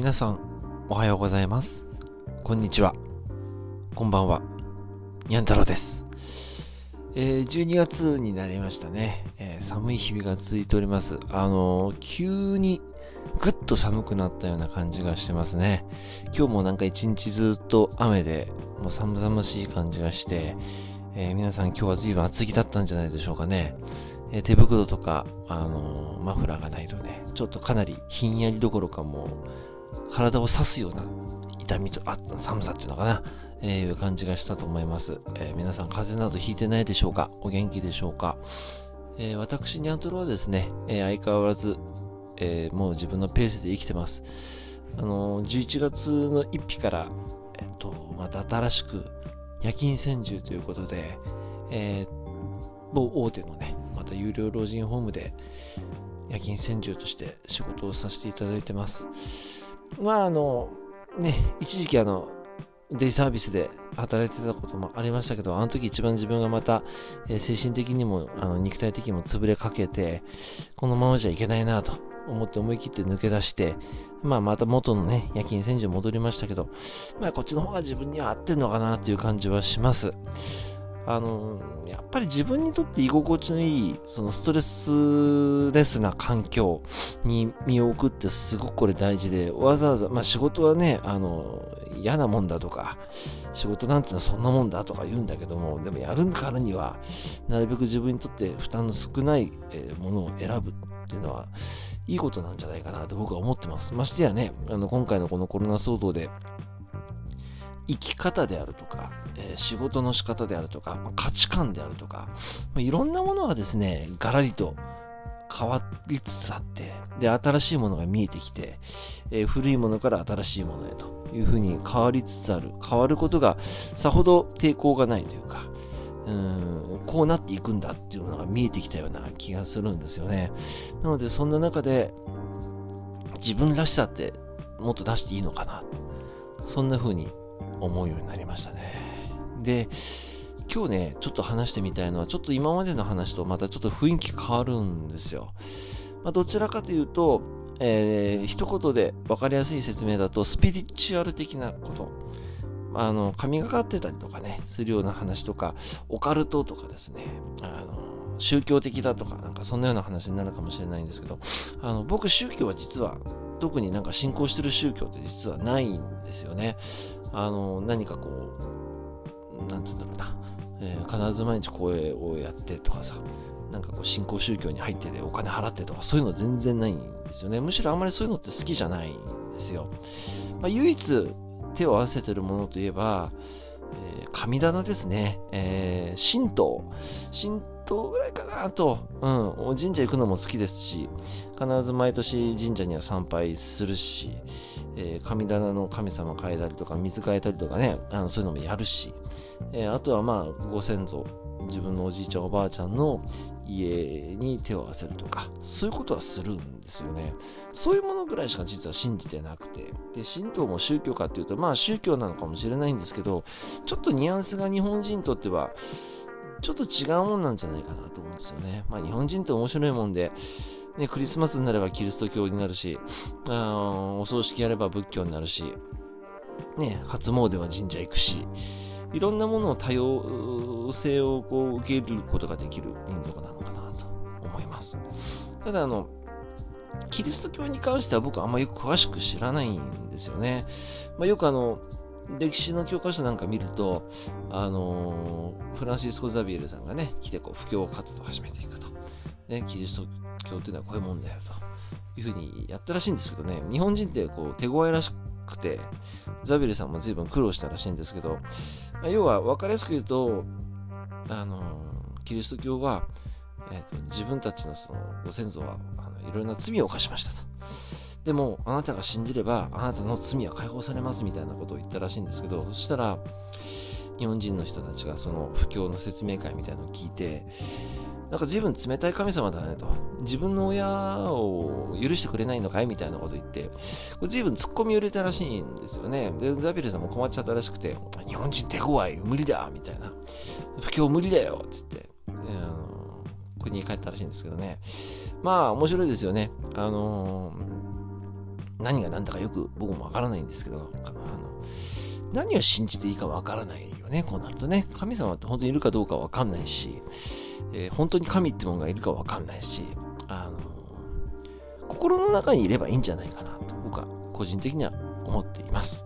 皆さん、おはようございます。こんにちは。こんばんは。にゃん太郎です。えー12月になりましたね、えー寒い日々が続いております。あのー急にぐっと寒くなったような感じがしてますね。今日もなんか一日ずっと雨で、もう寒々しい感じがして、えー皆さん今日は随分厚着だったんじゃないでしょうかね。え手袋とか、あのーマフラーがないとね、ちょっとかなりひんやりどころかも、体を刺すような痛みと、あ、寒さっていうのかな、えーいう感じがしたと思います。えー皆さん風邪などひいてないでしょうか？お元気でしょうか、えー私、ニャントロはですね、えー相変わらず、えーもう自分のペースで生きてます。あのー11月の1日から、えっと、また新しく夜勤専従ということで、えー某大手のね、また有料老人ホームで夜勤専従として仕事をさせていただいてます。まあ、あの、ね、一時期あの、デイサービスで働いてたこともありましたけど、あの時一番自分がまた、えー精神的にも、あの、肉体的にも潰れかけて、このままじゃいけないなと思って思い切って抜け出して、まあまた元のね、夜勤専従戻りましたけど、まあこっちの方が自分には合ってんのかなという感じはします。あの、やっぱり自分にとって居心地のいい、そのストレスレスな環境に身を置くってすごくこれ大事で、わざわざ、まあ仕事はね、あの、嫌なもんだとか、仕事なんていうのはそんなもんだとか言うんだけども、でもやるからには、なるべく自分にとって負担の少ないものを選ぶっていうのは、いいことなんじゃないかなと僕は思ってます。ましてやね、あの今回のこのコロナ騒動で、生き方であるとか、えー仕事の仕方であるとか、まあ価値観であるとか、まあいろんなものがですね、ガラリと変わりつつあって、で、新しいものが見えてきて、えー古いものから新しいものへというふうに変わりつつある。変わることがさほど抵抗がないというか、うーんこうなっていくんだっていうのが見えてきたような気がするんですよね。なので、そんな中で、自分らしさってもっと出していいのかな。そんな風に思うようになりましたね。で、今日ね、ちょっと話してみたいのは、ちょっと今までの話とまたちょっと雰囲気変わるんですよ。まあ、どちらかというと、えー一言で分かりやすい説明だと、スピリチュアル的なこと。あの、神がかってたりとかね、するような話とか、オカルトとかですね、あの、宗教的だとか、なんかそんなような話になるかもしれないんですけど、あの、僕宗教は実は、特になんか信仰してる宗教って実はないんですよね。あの、何かこう、なんて言うんだろうな、えー必ず毎日声をやってとかさ、なんかこう信仰宗教に入っててお金払ってとかそういうの全然ないんですよね。むしろあんまりそういうのって好きじゃないんですよ。まあ、唯一手を合わせてるものといえば、えー神棚ですね。えー神道。神道ぐらいかなと。うん。神社行くのも好きですし、必ず毎年神社には参拝するし、えー神棚の神様変えたりとか、水変えたりとかね、あのそういうのもやるし、えーあとはまあ、ご先祖、自分のおじいちゃん、おばあちゃんの家に手を合わせるとか、そういうことはするんですよね。そういうものぐらいしか実は信じてなくて。で、神道も宗教かっていうと、まあ宗教なのかもしれないんですけど、ちょっとニュアンスが日本人にとっては、ちょっと違うもんなんじゃないかなと思うんですよね。まあ日本人って面白いもんで、ね、クリスマスになればキリスト教になるし、あお葬式やれば仏教になるし、ね、初詣は神社行くし、いろんなものの多様性をこう受け入れることができる民族なのかなと思います。ただあの、キリスト教に関しては僕はあんまよく詳しく知らないんですよね。まあ、よくあの、歴史の教科書なんか見ると、あのーフランシスコ・ザビエルさんがね、来てこう、布教活動を始めていくと。ね、キリスト教っていうのはこういうもんだよというふうにやったらしいんですけどね、日本人ってこう手強いらしくて、ザビエルさんも随分苦労したらしいんですけど、要は分かりやすく言うと、あのーキリスト教は、えーと自分たちのそのご先祖はあのいろいろな罪を犯しましたと。でも、あなたが信じれば、あなたの罪は解放されますみたいなことを言ったらしいんですけど、そしたら、日本人の人たちがその布教の説明会みたいなのを聞いて、なんか随分冷たい神様だねと。自分の親を許してくれないのかいみたいなこと言って、これ随分突っ込みを入れたらしいんですよね。で、ザビルさんも困っちゃったらしくて、日本人手強い、無理だみたいな。布教無理だよつって、であの国に帰ったらしいんですけどね。まあ、面白いですよね。あの何が何だかよく僕もわからないんですけど、あの何を信じていいかわからないよね、こうなるとね。神様って本当にいるかどうかわかんないし、えー、本当に神ってものがいるかわかんないし、あの心の中にいればいいんじゃないかなと、僕は個人的には思っています。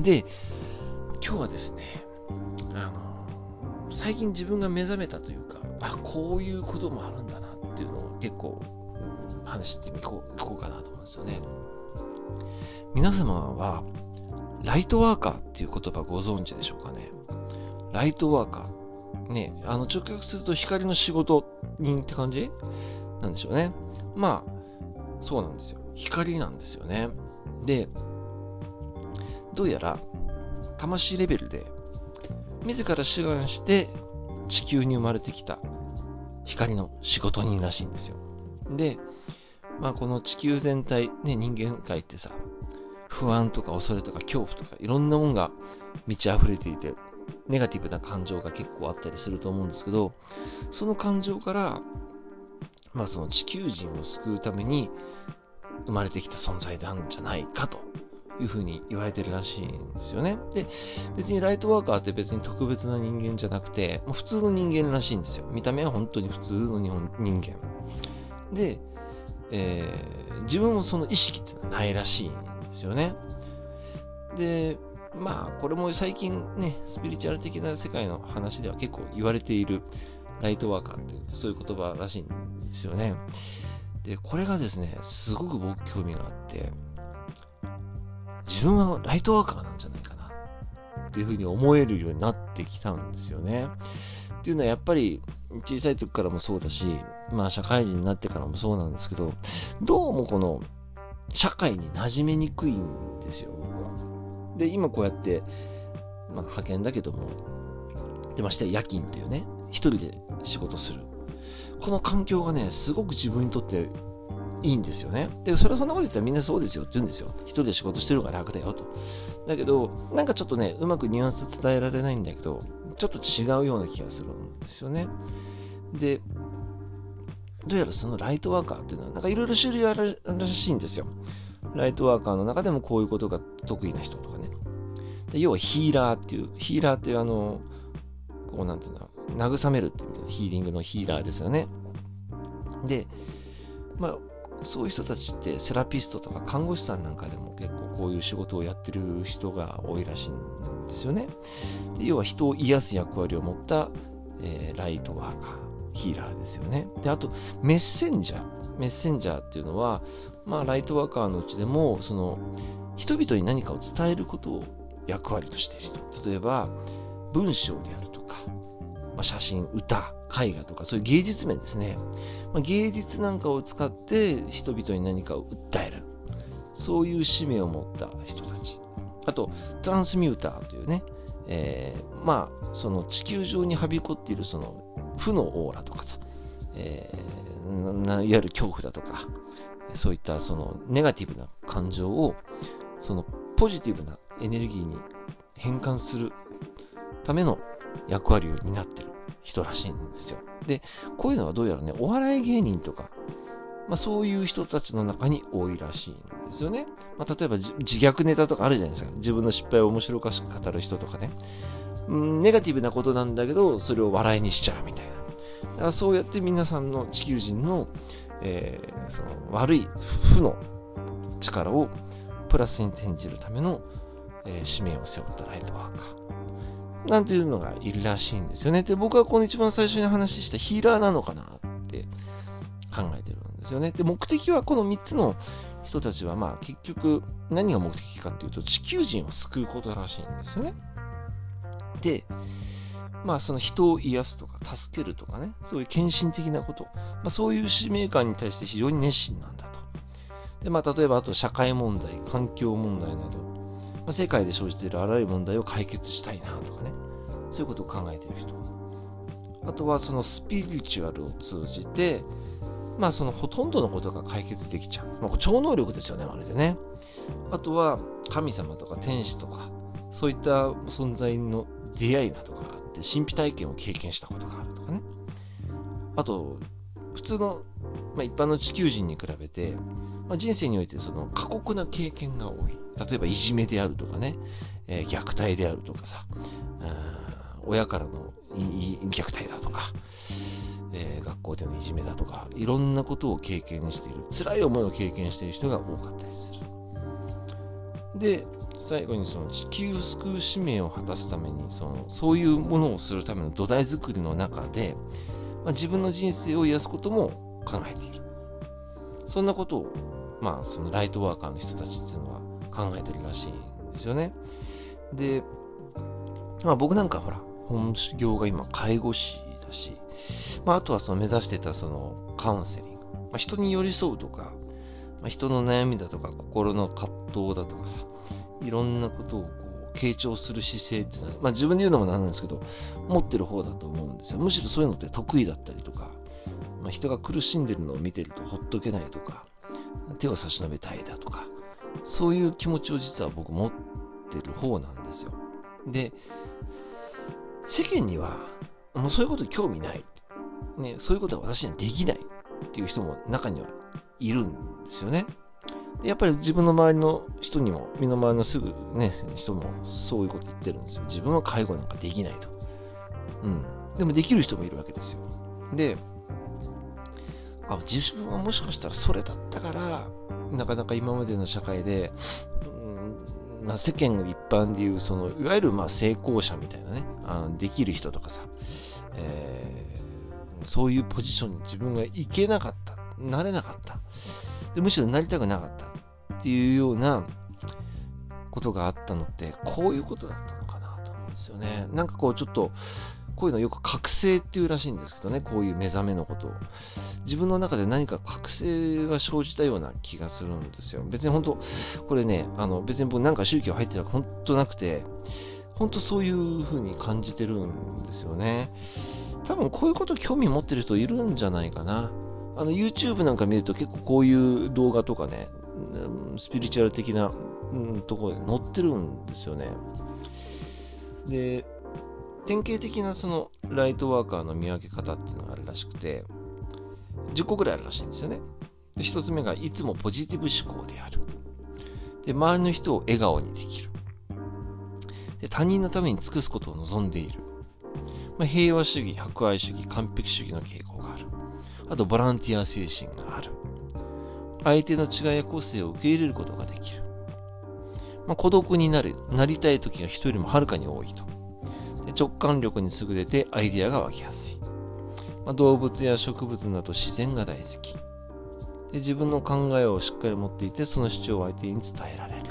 で、今日はですね、あの最近自分が目覚めたというか、あ、こういうこともあるんだなっていうのを結構、話してみこうこうかなと思うんですよね。皆様は、ライトワーカーっていう言葉ご存知でしょうかね？ライトワーカー。ね、あの直訳すると光の仕事人って感じ？なんでしょうね。まあ、そうなんですよ。光なんですよね。で、どうやら魂レベルで自ら志願して地球に生まれてきた光の仕事人らしいんですよ。で、まあこの地球全体、ね、人間界ってさ、不安とか恐れとか恐怖とかいろんなもんが満ち溢れていて、ネガティブな感情が結構あったりすると思うんですけど、その感情から、まあその地球人を救うために生まれてきた存在なんじゃないかというふうに言われてるらしいんですよね。で、別にライトワーカーって別に特別な人間じゃなくて、普通の人間らしいんですよ。見た目は本当に普通の日本人間。で、えー、自分もその意識っていうのはないらしいんですよね。で、まあ、これも最近ね、スピリチュアル的な世界の話では結構言われているライトワーカーっていう、そういう言葉らしいんですよね。で、これがですね、すごく僕興味があって、自分はライトワーカーなんじゃないかなっていうふうに思えるようになってきたんですよね。っていうのはやっぱり小さい時からもそうだし、まあ社会人になってからもそうなんですけど、どうもこの社会に馴染めにくいんですよ、僕は。で、今こうやって、まあ派遣だけども、でまして夜勤というね、一人で仕事する。この環境がね、すごく自分にとっていいんですよね。で、それはそんなこと言ったらみんなそうですよって言うんですよ。一人で仕事してるから楽だよと。だけど、なんかちょっとね、うまくニュアンス伝えられないんだけど、ちょっと違うような気がするんですよね。で、どうやらそのライトワーカーっていうのは、なんかいろいろ種類あるらしいんですよ。ライトワーカーの中でもこういうことが得意な人とかね。で要はヒーラーっていう、ヒーラーっていうあの、こうなんていうんだ、慰めるっていうヒーリングのヒーラーですよね。で、まあ、そういう人たちってセラピストとか看護師さんなんかでも結構こういう仕事をやってる人が多いらしいんですよね。で要は人を癒す役割を持った、えー、ライトワーカー、ヒーラーですよね。で、あとメッセンジャー。メッセンジャーっていうのは、まあライトワーカーのうちでも、その人々に何かを伝えることを役割としている人。例えば文章であるとか、まあ、写真、歌、絵画とかそういう芸術面ですね。まあ、芸術なんかを使って人々に何かを訴える。そういう使命を持った人たち。あと、トランスミューターというね、えー、まあ、その地球上にはびこっているその負のオーラとかさ、えー、いわゆる恐怖だとか、そういったそのネガティブな感情を、そのポジティブなエネルギーに変換するための役割を担ってる人らしいんですよ。で、こういうのはどうやらね、お笑い芸人とか、まあ、そういう人たちの中に多いらしいんですよね。まあ、例えば自虐ネタとかあるじゃないですか。自分の失敗を面白おかしく語る人とかね。うん、ネガティブなことなんだけど、それを笑いにしちゃうみたいな。だからそうやって皆さんの地球人の、えー、その悪い負の力をプラスに転じるための、えー、使命を背負ったライトワーカー。なんていうのがいるらしいんですよね。で、僕はこの一番最初に話したヒーラーなのかなって考えてるんですよね。で、目的はこの3つの人たちは、まあ結局何が目的かっていうと地球人を救うことらしいんですよね。で、まあその人を癒すとか助けるとかね、そういう献身的なこと、まあそういう使命感に対して非常に熱心なんだと。で、まあ例えばあと社会問題、環境問題など、まあ、世界で生じているあらゆる問題を解決したいなとかね、そういうことを考えている人。あとはそのスピリチュアルを通じて、まあそのほとんどのことが解決できちゃう。まあ、超能力ですよね、まるでね。あとは神様とか天使とか、そういった存在の出会いなどがあって、神秘体験を経験したことがあるとかね。あと、普通の、まあ、一般の地球人に比べて、まあ、人生においてその過酷な経験が多い。例えばいじめであるとかね、えー、虐待であるとかさ、親からの虐待だとか、えー、学校でのいじめだとか、いろんなことを経験している、辛い思いを経験している人が多かったりする。で、最後にその地球を救う使命を果たすためにそのそういうものをするための土台作りの中で、まあ、自分の人生を癒すことも考えている。そんなことをまあそのライトワーカーの人たちっていうのは考えてるらしいんですよね。でまあ僕なんかほら本業が今介護士だし、まあ、あとはその目指してたそのカウンセリング、まあ、人に寄り添うとか、まあ、人の悩みだとか心の葛藤だとかさいろんなことをこう傾聴する姿勢っていうのは、まあ、自分で言うのもなんなんですけど持ってる方だと思うんですよ。むしろそういうのって得意だったりとか、まあ、人が苦しんでるのを見てるとほっとけないとか手を差し伸べたいだとかそういう気持ちを実は僕持ってる方なんですよで世間にはもうそういうこと興味ない、ね、そういうことは私にはできないっていう人も中にはいるんですよねやっぱり自分の周りの人にも、身の回りのすぐね、人もそういうこと言ってるんですよ。自分は介護なんかできないと。うん。でもできる人もいるわけですよ。で、あ、自分はもしかしたらそれだったから、なかなか今までの社会で、うん、世間一般でいう、その、いわゆるまあ成功者みたいなね、あのできる人とかさ、えー、そういうポジションに自分が行けなかった、なれなかった。でむしろなりたくなかったっていうようなことがあったのってこういうことだったのかなと思うんですよねなんかこうちょっとこういうのよく覚醒っていうらしいんですけどねこういう目覚めのことを。自分の中で何か覚醒が生じたような気がするんですよ。別に本当これねあの別に僕なんか宗教入ってるわけ本当なくて本当そういう風に感じてるんですよね。多分こういうこと興味持ってる人いるんじゃないかな。あの YouTube なんか見ると結構こういう動画とかね、スピリチュアル的な、うん、ところに載ってるんですよね。で、典型的なそのライトワーカーの見分け方っていうのがあるらしくて、10個ぐらいあるらしいんですよね。で、1つ目がいつもポジティブ思考である。で、周りの人を笑顔にできる。で、他人のために尽くすことを望んでいる。まあ、平和主義、博愛主義、完璧主義の傾向がある。あとボランティア精神がある。相手の違いや個性を受け入れることができる。まあ、孤独になる、なりたい時が人よりもはるかに多いと。直感力に優れてアイデアが湧きやすい。まあ、動物や植物など自然が大好きで。自分の考えをしっかり持っていて、その主張を相手に伝えられる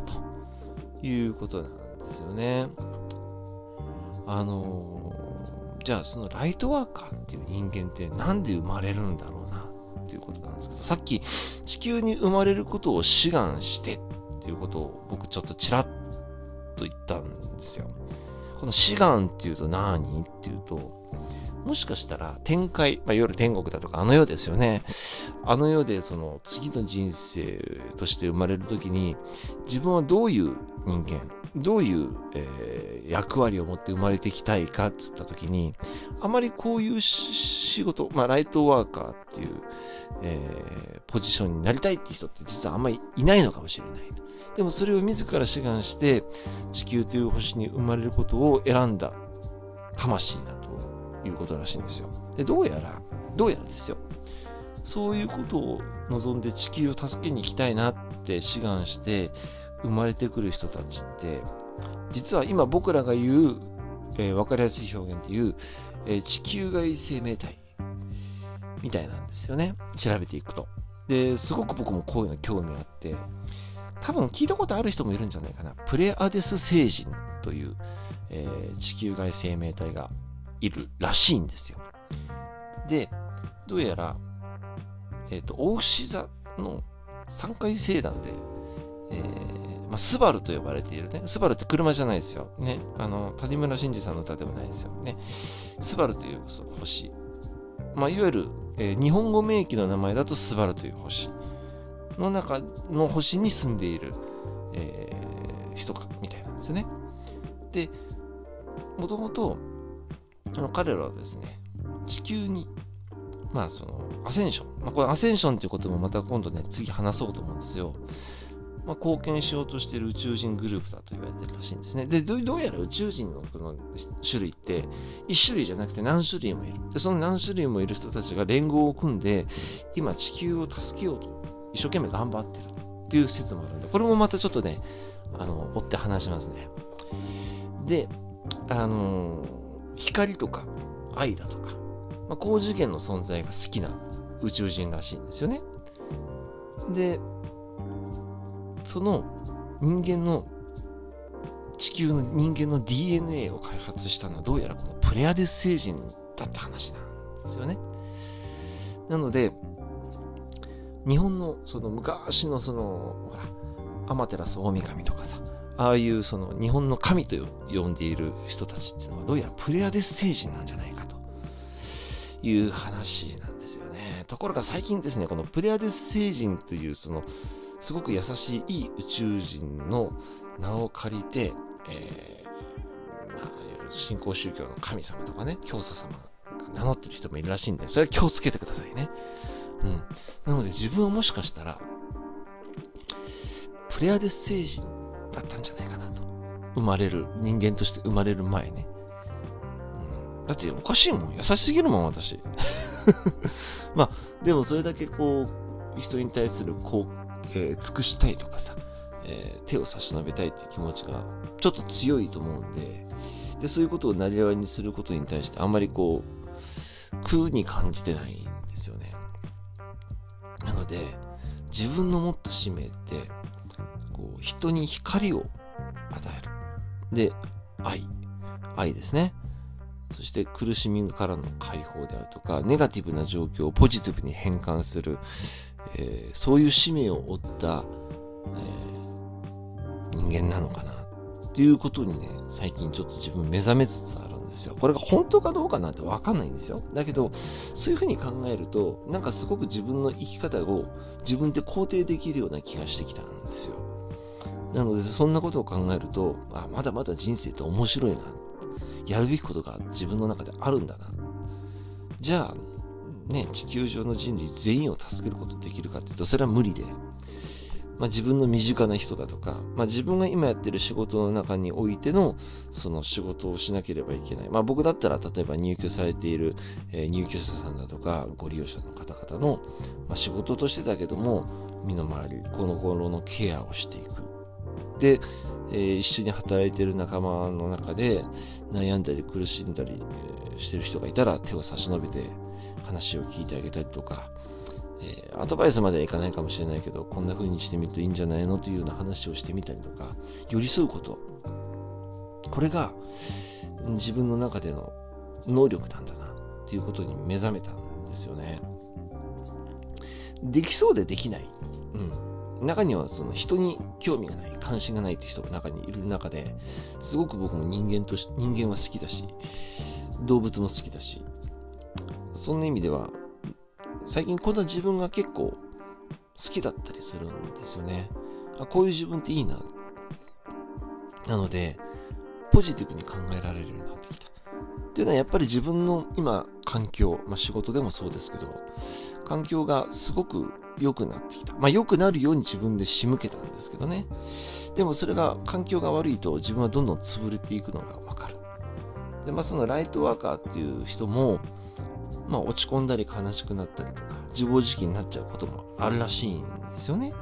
ということなんですよね。あのーじゃあそのライトワーカーっていう人間って何で生まれるんだろうなっていうことなんですけど、さっき地球に生まれることを志願してっていうことを僕ちょっとちらっと言ったんですよ。この志願っていうと何？っていうと、もしかしたら展開、まあ、いわゆる天国だとかあの世ですよね。あの世でその次の人生として生まれる時に自分はどういう人間、どういう、えー、役割を持って生まれてきたいかっつった時に、あまりこういう仕事、まあライトワーカーっていう、えー、ポジションになりたいっていう人って実はあんまりいないのかもしれない。でもそれを自ら志願して地球という星に生まれることを選んだ魂だということらしいんですよ。で、どうやら、どうやらですよ。そういうことを望んで地球を助けに行きたいなって志願して生まれてくる人たちって実は今僕らが言う、えー、分かりやすい表現で言う、えー、地球外生命体みたいなんですよね。調べていくと。ですごく僕もこういうの興味あって多分聞いたことある人もいるんじゃないかな。プレアデス星人という、えー、地球外生命体がいるらしいんですよ。で、どうやら、えっ、ー、と、大牛座の3階星団で、えー、まあ、スバルと呼ばれているね。スバルって車じゃないですよ。ね。あの、谷村新司さんの歌でもないですよ。ね。スバルという星。まあ、いわゆる、えー、日本語名義の名前だとスバルという星の中の星に住んでいる、えー、人か、みたいなんですよね。で、もともと、あの彼らはですね、地球にまあそのアセンション、まあ、これアセンションっていうこともまた今度ね次話そうと思うんですよまあ、貢献しようとしている宇宙人グループだと言われてるらしいんですね。で、どうやら宇宙人のこの種類って、1種類じゃなくて何種類もいる。で、その何種類もいる人たちが連合を組んで、今地球を助けようと一生懸命頑張ってるっていう説もあるんで、これもまたちょっとね、あの、追って話しますね。で、あの、光とか愛だとか、まあ、高次元の存在が好きな宇宙人らしいんですよね。で、その人間の地球の人間の DNA を開発したのはどうやらこのプレアデス星人だった話なんですよね。なので、日本のその昔のその、ほら、アマテラス大神とかさ、ああいうその日本の神と呼んでいる人たちっていうのはどうやらプレアデス星人なんじゃないかという話なんですよね。ところが最近ですね、このプレアデス星人というそのすごく優しいいい宇宙人の名を借りて、えー、まあ、いわゆる新興宗教の神様とかね、教祖様が名乗ってる人もいるらしいんで、それは気をつけてくださいね。うん。なので自分はもしかしたら、プレアデス星人だったんじゃないかなと。生まれる、人間として生まれる前ね。うん、だっておかしいもん。優しすぎるもん、私。まあ、でもそれだけこう、人に対するこうえー、尽くしたいとかさ、えー、手を差し伸べたいっていう気持ちがちょっと強いと思うんででそういうことをなりわいにすることに対してあんまりこう苦に感じてないんですよね。なので自分の持った使命ってこう人に光を与える。で愛。愛ですね。そして苦しみからの解放であるとか、ネガティブな状況をポジティブに変換する、えー、そういう使命を負った、えー、人間なのかなっていうことにね、最近ちょっと自分目覚めつつあるんですよ。これが本当かどうかなんてわかんないんですよ。だけど、そういうふうに考えると、なんかすごく自分の生き方を自分で肯定できるような気がしてきたんですよ。なので、そんなことを考えると、あ、まだまだ人生って面白いな。やるべきことが自分の中であるんだな。じゃあ、ね、地球上の人類全員を助けることできるかっていうと、それは無理で、まあ、自分の身近な人だとか、まあ、自分が今やってる仕事の中においてのその仕事をしなければいけない。まあ、僕だったら例えば入居されている、えー、入居者さんだとかご利用者の方々の、まあ、仕事としてだけども身の回り、この頃のケアをしていく。で、えー、一緒に働いてる仲間の中で悩んだり苦しんだり、え、してる人がいたら手を差し伸べて話を聞いてあげたりとか、えー、アドバイスまではいかないかもしれないけど、こんな風にしてみるといいんじゃないの？というような話をしてみたりとか、寄り添うこと。これが自分の中での能力なんだなっていうことに目覚めたんですよね。できそうでできない。うん。中にはその人に興味がない、関心がないという人が中にいる中で、すごく僕も人間とし、人間は好きだし、動物も好きだし、そんな意味では、最近こんな自分が結構好きだったりするんですよね。あ、こういう自分っていいな。なので、ポジティブに考えられるようになってきた。っていうのはやっぱり自分の今、環境、まあ仕事でもそうですけど、環境がすごく良くなってきた。まあ良くなるように自分で仕向けたんですけどね。でもそれが環境が悪いと自分はどんどん潰れていくのがわかる。で、まあそのライトワーカーっていう人も、まあ、落ち込んだり悲しくなったりとか、自暴自棄になっちゃうこともあるらしいんですよね。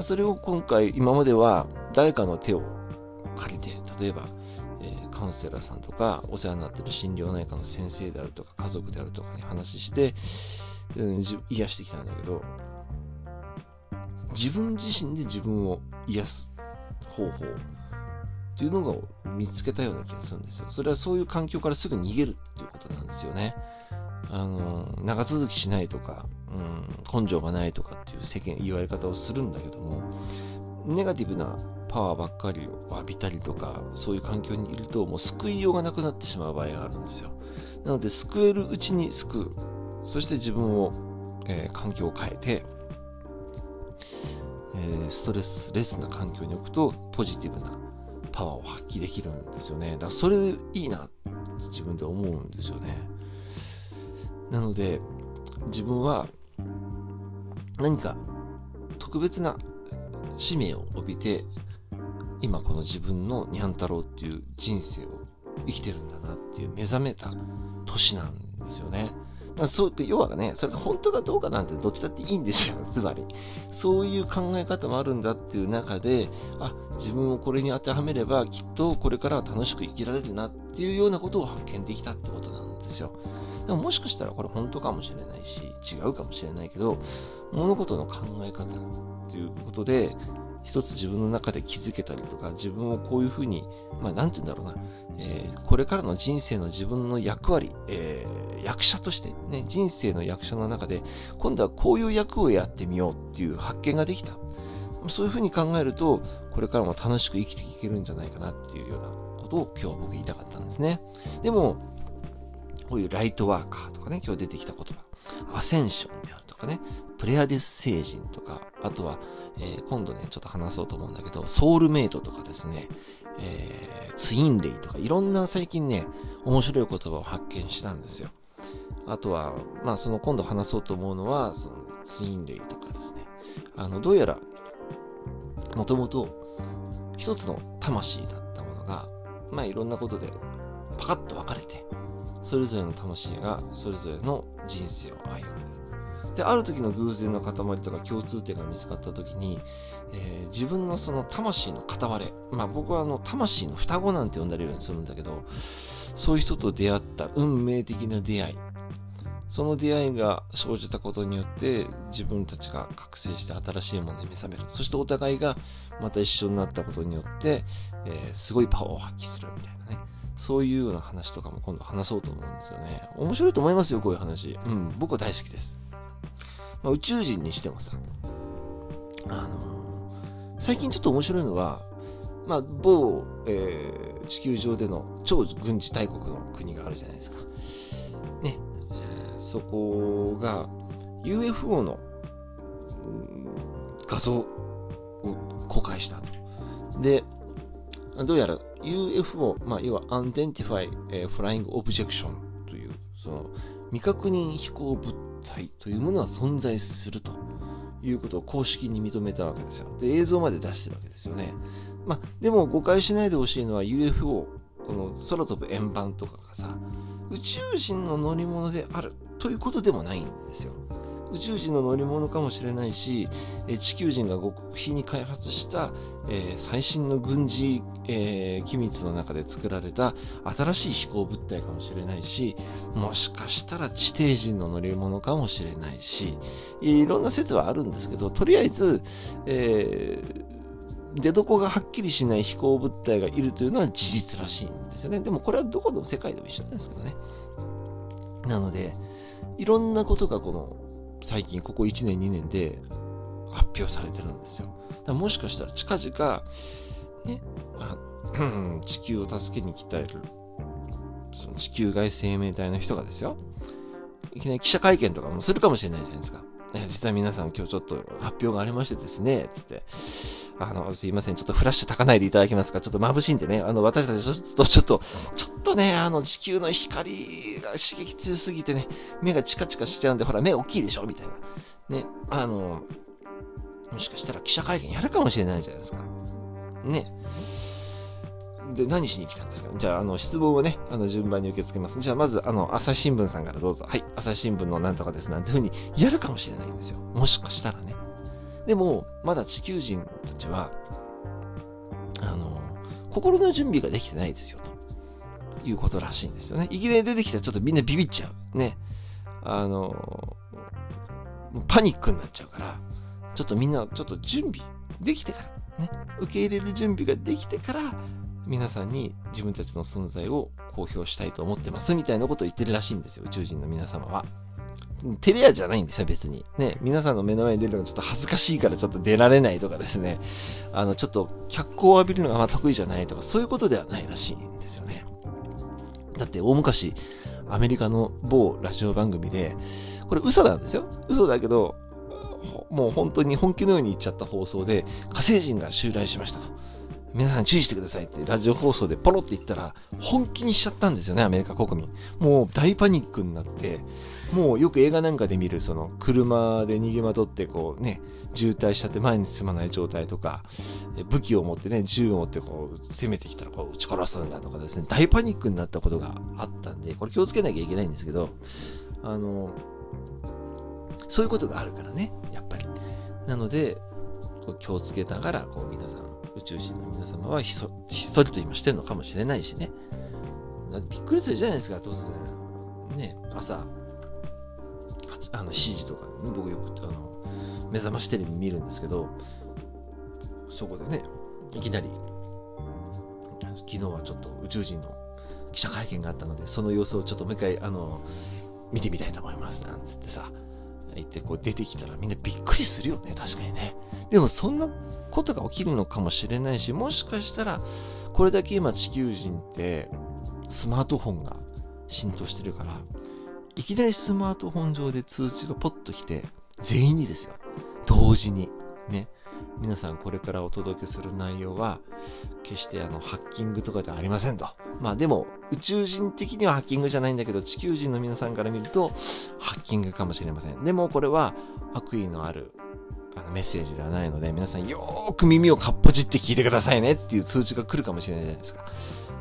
それを今回、今までは誰かの手を借りて、例えば、えー、カウンセラーさんとか、お世話になってる心療内科の先生であるとか、家族であるとかに話して、うん、癒してきたんだけど、自分自身で自分を癒す方法っていうのが見つけたような気がするんですよ。それはそういう環境からすぐ逃げるっていうことなんですよね。あの、長続きしないとか、うん、根性がないとかっていう世間、言われ方をするんだけども、ネガティブなパワーばっかりを浴びたりとか、そういう環境にいると、もう救いようがなくなってしまう場合があるんですよ。なので、救えるうちに救う。そして自分を、えー、環境を変えて、えー、ストレスレスな環境に置くと、ポジティブなパワーを発揮できるんですよね。だからそれでいいなって自分で思うんですよね。なので、自分は何か特別な使命を帯びて今この自分のニャン太郎っていう人生を生きてるんだなっていう目覚めた年なんですよね。だそう要はね、それが本当かどうかなんてどっちだっていいんですよ、つまり。そういう考え方もあるんだっていう中で、あ、自分をこれに当てはめればきっとこれからは楽しく生きられるなっていうようなことを発見できたってことなんですよ。でももしかしたらこれ本当かもしれないし、違うかもしれないけど、物事の考え方っていうことで、一つ自分の中で気づけたりとか、自分をこういうふうに、まあなんて言うんだろうな、えー、これからの人生の自分の役割、えー、役者として、ね、人生の役者の中で、今度はこういう役をやってみようっていう発見ができた。そういうふうに考えると、これからも楽しく生きていけるんじゃないかなっていうようなことを今日は僕言いたかったんですね。でも、こういうライトワーカーとかね、今日出てきた言葉、アセンションであるとかね、プレアデス星人とか、あとは、えー、今度ね、ちょっと話そうと思うんだけど、ソウルメイトとかですね、えー、ツインレイとか、いろんな最近ね、面白い言葉を発見したんですよ。あとは、まあ、その今度話そうと思うのは、そのツインレイとかですね。あの、どうやら、もともと、一つの魂だったものが、まあ、いろんなことで、パカッと分かれて、それぞれの魂がそれぞれの人生を歩んで。ある時の偶然の塊とか共通点が見つかった時に、えー、自分のその魂の片割れ、まあ僕はあの魂の双子なんて呼んだりようにするんだけど、そういう人と出会った運命的な出会い。その出会いが生じたことによって自分たちが覚醒して新しいものに目覚める。そしてお互いがまた一緒になったことによって、えー、すごいパワーを発揮するみたいなね。そういうような話とかも今度話そうと思うんですよね。面白いと思いますよ、こういう話。うん、僕は大好きです。まあ、宇宙人にしてもさ、あのー、最近ちょっと面白いのは、まあ、某、えー、地球上での超軍事大国の国があるじゃないですか。ね、えー、そこが UFO の、画像を公開したと。で、どうやら UFO、まあ、要は Unidentified Flying Objection という、その未確認飛行物体というものは存在するということを公式に認めたわけですよ。で、映像まで出してるわけですよね。まあ、でも誤解しないでほしいのは UFO、この空飛ぶ円盤とかがさ、宇宙人の乗り物であるということでもないんですよ。宇宙人の乗り物かもしれないし、え地球人が極秘に開発した、えー、最新の軍事、えー、機密の中で作られた新しい飛行物体かもしれないし、もしかしたら地底人の乗り物かもしれないし、いろんな説はあるんですけど、とりあえず、えー、出所がはっきりしない飛行物体がいるというのは事実らしいんですよね。でもこれはどこでも世界でも一緒なんですけどね。なので、いろんなことがこの最近ここ1年2年で発表されてるんですよ。だもしかしたら近々、ね、あ 地球を助けに来たる、その地球外生命体の人がですよ、いきなり記者会見とかもするかもしれないじゃないですか。実は皆さん今日ちょっと発表がありましてですね、つって、あの、すいません、ちょっとフラッシュ焚かないでいただけますか？ちょっと眩しいんでね、あの、私たちちょっと、ちょっと、ちょっとね、あの、地球の光が刺激強すぎてね、目がチカチカしちゃうんで、ほら、目大きいでしょ？みたいな。ね、あの、もしかしたら記者会見やるかもしれないじゃないですか。ね。で、何しに来たんですか？じゃあ、あの、質問をね、あの、順番に受け付けます。じゃあ、まず、あの、朝日新聞さんからどうぞ。はい、朝日新聞のなんとかです。なんていうふうにやるかもしれないんですよ。もしかしたらね。でも、まだ地球人たちは、あの、心の準備ができてないですよ、ということらしいんですよね。いきなり出てきたらちょっとみんなビビっちゃう。ね。あの、パニックになっちゃうから、ちょっとみんなちょっと準備できてから、ね。受け入れる準備ができてから、皆さんに自分たちの存在を公表したいと思ってますみたいなことを言ってるらしいんですよ、宇宙人の皆様は。テレアじゃないんですよ、別に。ね、皆さんの目の前に出るのがちょっと恥ずかしいからちょっと出られないとかですね。あの、ちょっと脚光を浴びるのがま得意じゃないとか、そういうことではないらしいんですよね。だって大昔、アメリカの某ラジオ番組で、これ嘘なんですよ。嘘だけど、もう本当に本気のように言っちゃった放送で、火星人が襲来しましたと。皆さん注意してくださいってラジオ放送でポロって言ったら、本気にしちゃったんですよね、アメリカ国民。もう大パニックになって、もうよく映画なんかで見る、その車で逃げまとってこうね、渋滞しちゃって前に進まない状態とか、武器を持ってね、銃を持ってこう攻めてきたらこう撃ち殺すんだとかですね、大パニックになったことがあったんで、これ気をつけなきゃいけないんですけど、あの、そういうことがあるからね、やっぱり。なので、こう気をつけながら、こう皆さん、宇宙人の皆様はひそひっそりと今してるのかもしれないしね。びっくりするじゃないですか、突然。ね、朝、あの7時とかに、僕よくあの目覚ましテレビ見るんですけど、そこでね、いきなり、昨日はちょっと宇宙人の記者会見があったので、その様子をちょっともう一回、あの、見てみたいと思います、なんつってさ、言ってこう出てきたらみんなびっくりするよね、確かにね。でもそんなことが起きるのかもしれないし、もしかしたら、これだけ今地球人ってスマートフォンが浸透してるから、いきなりスマートフォン上で通知がポッと来て、全員にですよ。同時に。ね。皆さんこれからお届けする内容は、決してあの、ハッキングとかではありませんと。まあでも、宇宙人的にはハッキングじゃないんだけど、地球人の皆さんから見ると、ハッキングかもしれません。でもこれは悪意のあるあのメッセージではないので、皆さんよーく耳をかっぽじって聞いてくださいねっていう通知が来るかもしれないじゃないですか。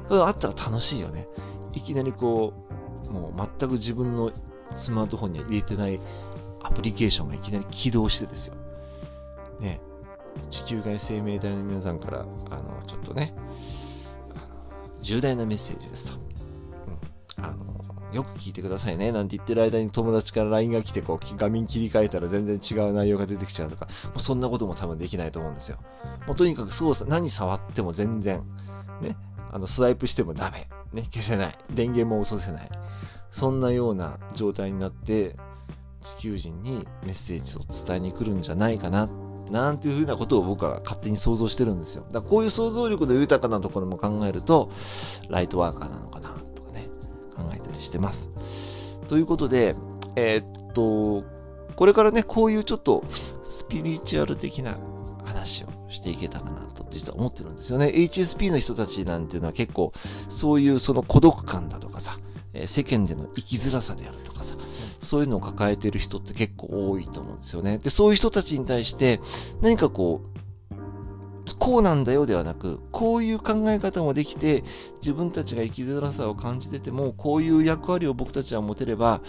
それあったら楽しいよね。いきなりこう、もう全く自分のスマートフォンには入れてないアプリケーションがいきなり起動してですよ。ね、地球外生命体の皆さんから、あの、ちょっとね、重大なメッセージですと。あの、よく聞いてくださいね、なんて言ってる間に友達から LINE が来て、こう、画面切り替えたら全然違う内容が出てきちゃうとか、もうそんなことも多分できないと思うんですよ。もうとにかく操作、何触っても全然、ね、あの、スワイプしてもダメ。ね、消せない。電源も落とせない。そんなような状態になって、地球人にメッセージを伝えに来るんじゃないかな、なんていうふうなことを僕は勝手に想像してるんですよ。だからこういう想像力の豊かなところも考えると、ライトワーカーなのかな、とかね、考えたりしてます。ということで、えー、っと、これからね、こういうちょっとスピリチュアル的な話をしていけたらなと実は思ってるんですよね。HSP の人たちなんていうのは結構そういうその孤独感だとかさ、え世間での生きづらさであるとかさ、そういうのを抱えてる人って結構多いと思うんですよね。で、そういう人たちに対して何かこう、こうなんだよではなく、こういう考え方もできて、自分たちが生きづらさを感じてても、こういう役割を僕たちは持てれば、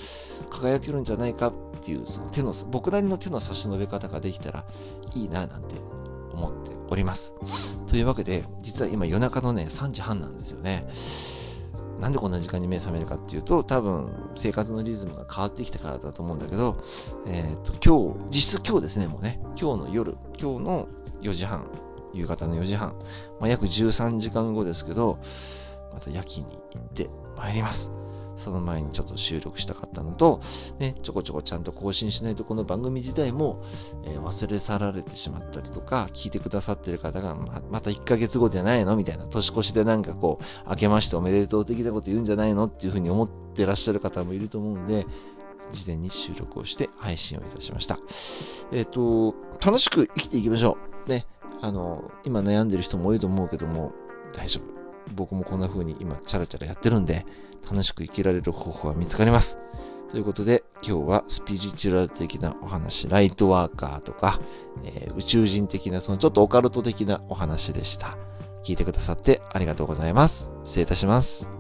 輝けるんじゃないかっていう、その手の、僕なりの手の差し伸べ方ができたらいいな、なんて思っております。というわけで、実は今夜中のね、3時半なんですよね。なんでこんな時間に目覚めるかっていうと、多分生活のリズムが変わってきたからだと思うんだけど、えっ、と、今日、実質今日ですね、もうね、今日の夜、今日の4時半、夕方の4時半、まあ、約13時間後ですけど、また夜勤に行ってまいります。その前にちょっと収録したかったのと、ね、ちょこちょこちゃんと更新しないとこの番組自体も、えー、忘れ去られてしまったりとか、聞いてくださってる方がままた1ヶ月後じゃないの？みたいな、年越しでなんかこう、明けましておめでとう的なこと言うんじゃないの？っていうふうに思ってらっしゃる方もいると思うんで、事前に収録をして配信をいたしました。えっ、ー、と、楽しく生きていきましょう。ね、あの、今悩んでる人も多いと思うけども、大丈夫。僕もこんな風に今チャラチャラやってるんで、楽しく生きられる方法は見つかります。ということで、今日はスピリチュアル的なお話、ライトワーカーとか、えー、宇宙人的な、そのちょっとオカルト的なお話でした。聞いてくださってありがとうございます。失礼いたします。